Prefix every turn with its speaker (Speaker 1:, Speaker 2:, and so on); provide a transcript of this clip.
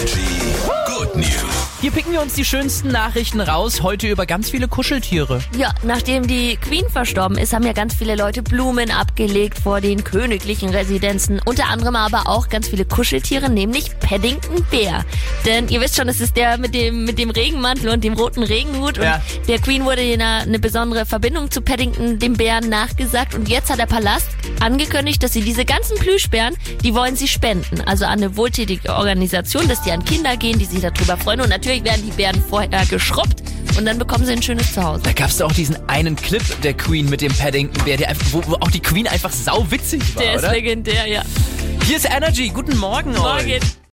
Speaker 1: Energy Good News.
Speaker 2: Hier picken wir uns die schönsten Nachrichten raus. Heute über ganz viele Kuscheltiere.
Speaker 3: Ja, nachdem die Queen verstorben ist, haben ja ganz viele Leute Blumen abgelegt vor den königlichen Residenzen. Unter anderem aber auch ganz viele Kuscheltiere, nämlich Paddington Bär. Denn ihr wisst schon, es ist der mit dem, mit dem Regenmantel und dem roten Regenhut. Und
Speaker 2: Ja.
Speaker 3: der Queen wurde eine, eine besondere Verbindung zu Paddington, dem Bären, nachgesagt. Und jetzt hat der Palast angekündigt, dass sie diese ganzen Plüschbären, die wollen sie spenden. Also an eine wohltätige Organisation, dass die an Kinder gehen, die sich darüber freuen. Und natürlich werden die Bären vorher geschrubbt und dann bekommen sie ein schönes Zuhause.
Speaker 2: Da gab's doch auch diesen einen Clip der Queen mit dem Paddington-Bär, der einfach- wo, wo auch die Queen einfach sau witzig war,
Speaker 3: Der ist
Speaker 2: oder?
Speaker 3: legendär, ja.
Speaker 2: Hier ist Energy. Guten Morgen, euch.
Speaker 3: Morgen.